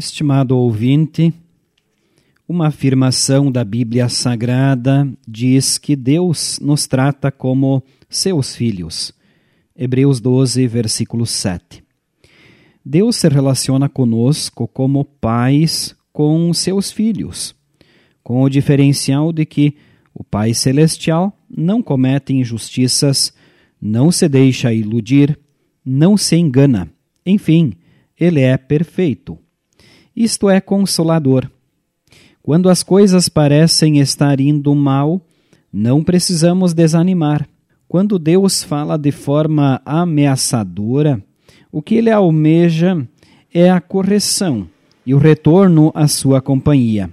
Estimado ouvinte, uma afirmação da Bíblia Sagrada diz que Deus nos trata como seus filhos. Hebreus 12, versículo 7. Deus se relaciona conosco como pais com seus filhos, com o diferencial de que o Pai Celestial não comete injustiças, não se deixa iludir, não se engana. Enfim, ele é perfeito. Isto é consolador. Quando as coisas parecem estar indo mal, não precisamos desanimar. Quando Deus fala de forma ameaçadora, o que ele almeja é a correção e o retorno à sua companhia.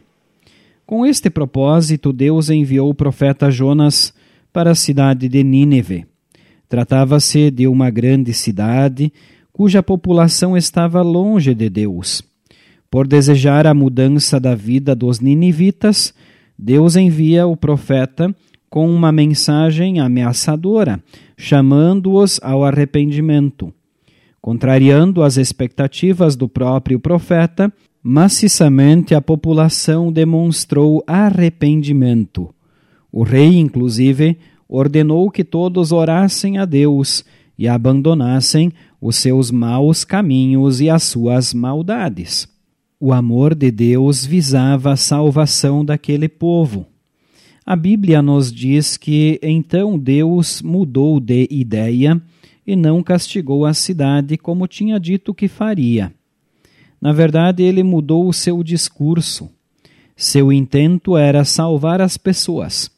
Com este propósito, Deus enviou o profeta Jonas para a cidade de Nínive. Tratava-se de uma grande cidade cuja população estava longe de Deus. Por desejar a mudança da vida dos ninivitas, Deus envia o profeta com uma mensagem ameaçadora, chamando-os ao arrependimento. Contrariando as expectativas do próprio profeta, maciçamente a população demonstrou arrependimento. O rei, inclusive, ordenou que todos orassem a Deus e abandonassem os seus maus caminhos e as suas maldades. O amor de Deus visava a salvação daquele povo. A Bíblia nos diz que então Deus mudou de ideia e não castigou a cidade como tinha dito que faria. Na verdade, ele mudou o seu discurso. Seu intento era salvar as pessoas,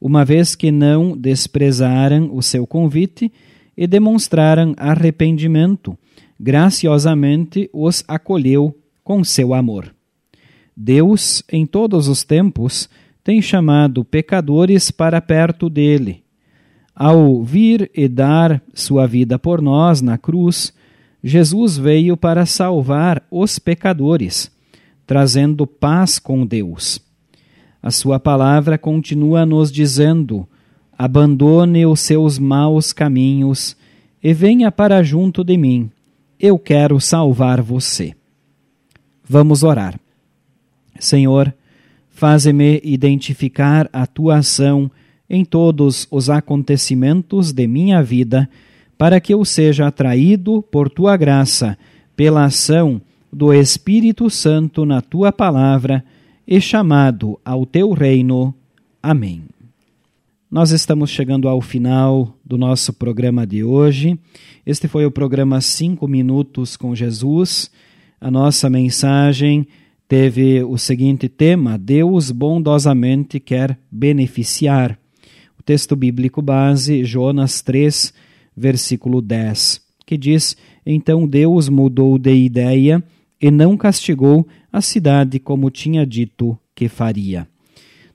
uma vez que não desprezaram o seu convite e demonstraram arrependimento, graciosamente os acolheu com seu amor. Deus, em todos os tempos, tem chamado pecadores para perto dele. Ao vir e dar sua vida por nós na cruz, Jesus veio para salvar os pecadores, trazendo paz com Deus. A sua palavra continua nos dizendo: abandone os seus maus caminhos e venha para junto de mim. Eu quero salvar você. Vamos orar. Senhor, faze-me identificar a tua ação em todos os acontecimentos de minha vida, para que eu seja atraído por tua graça, pela ação do Espírito Santo na tua palavra e chamado ao teu reino. Amém. Nós estamos chegando ao final do nosso programa de hoje. Este foi o programa Cinco Minutos com Jesus. A nossa mensagem teve o seguinte tema: Deus bondosamente quer beneficiar. O texto bíblico base, Jonas 3, versículo 10, que diz: Então Deus mudou de ideia e não castigou a cidade como tinha dito que faria.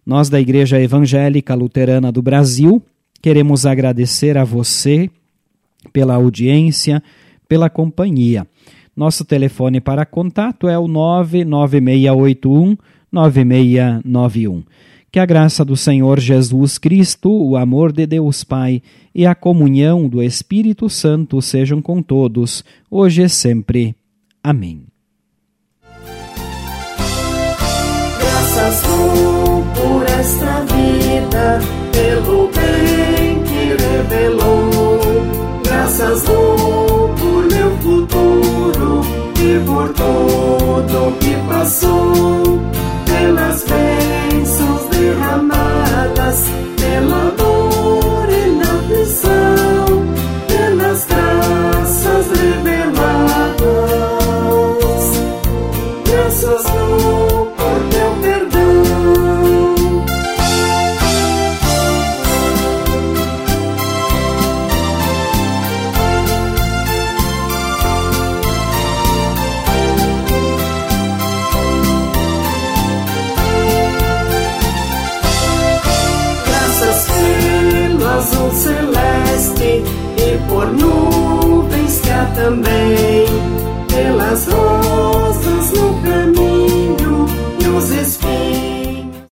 Nós, da Igreja Evangélica Luterana do Brasil, queremos agradecer a você pela audiência, pela companhia. Nosso telefone para contato é o 99681 9691. Que a graça do Senhor Jesus Cristo, o amor de Deus Pai e a comunhão do Espírito Santo sejam com todos, hoje e sempre. Amém. Graças por esta vida, pelo bem que revelou. Graças por todo que passou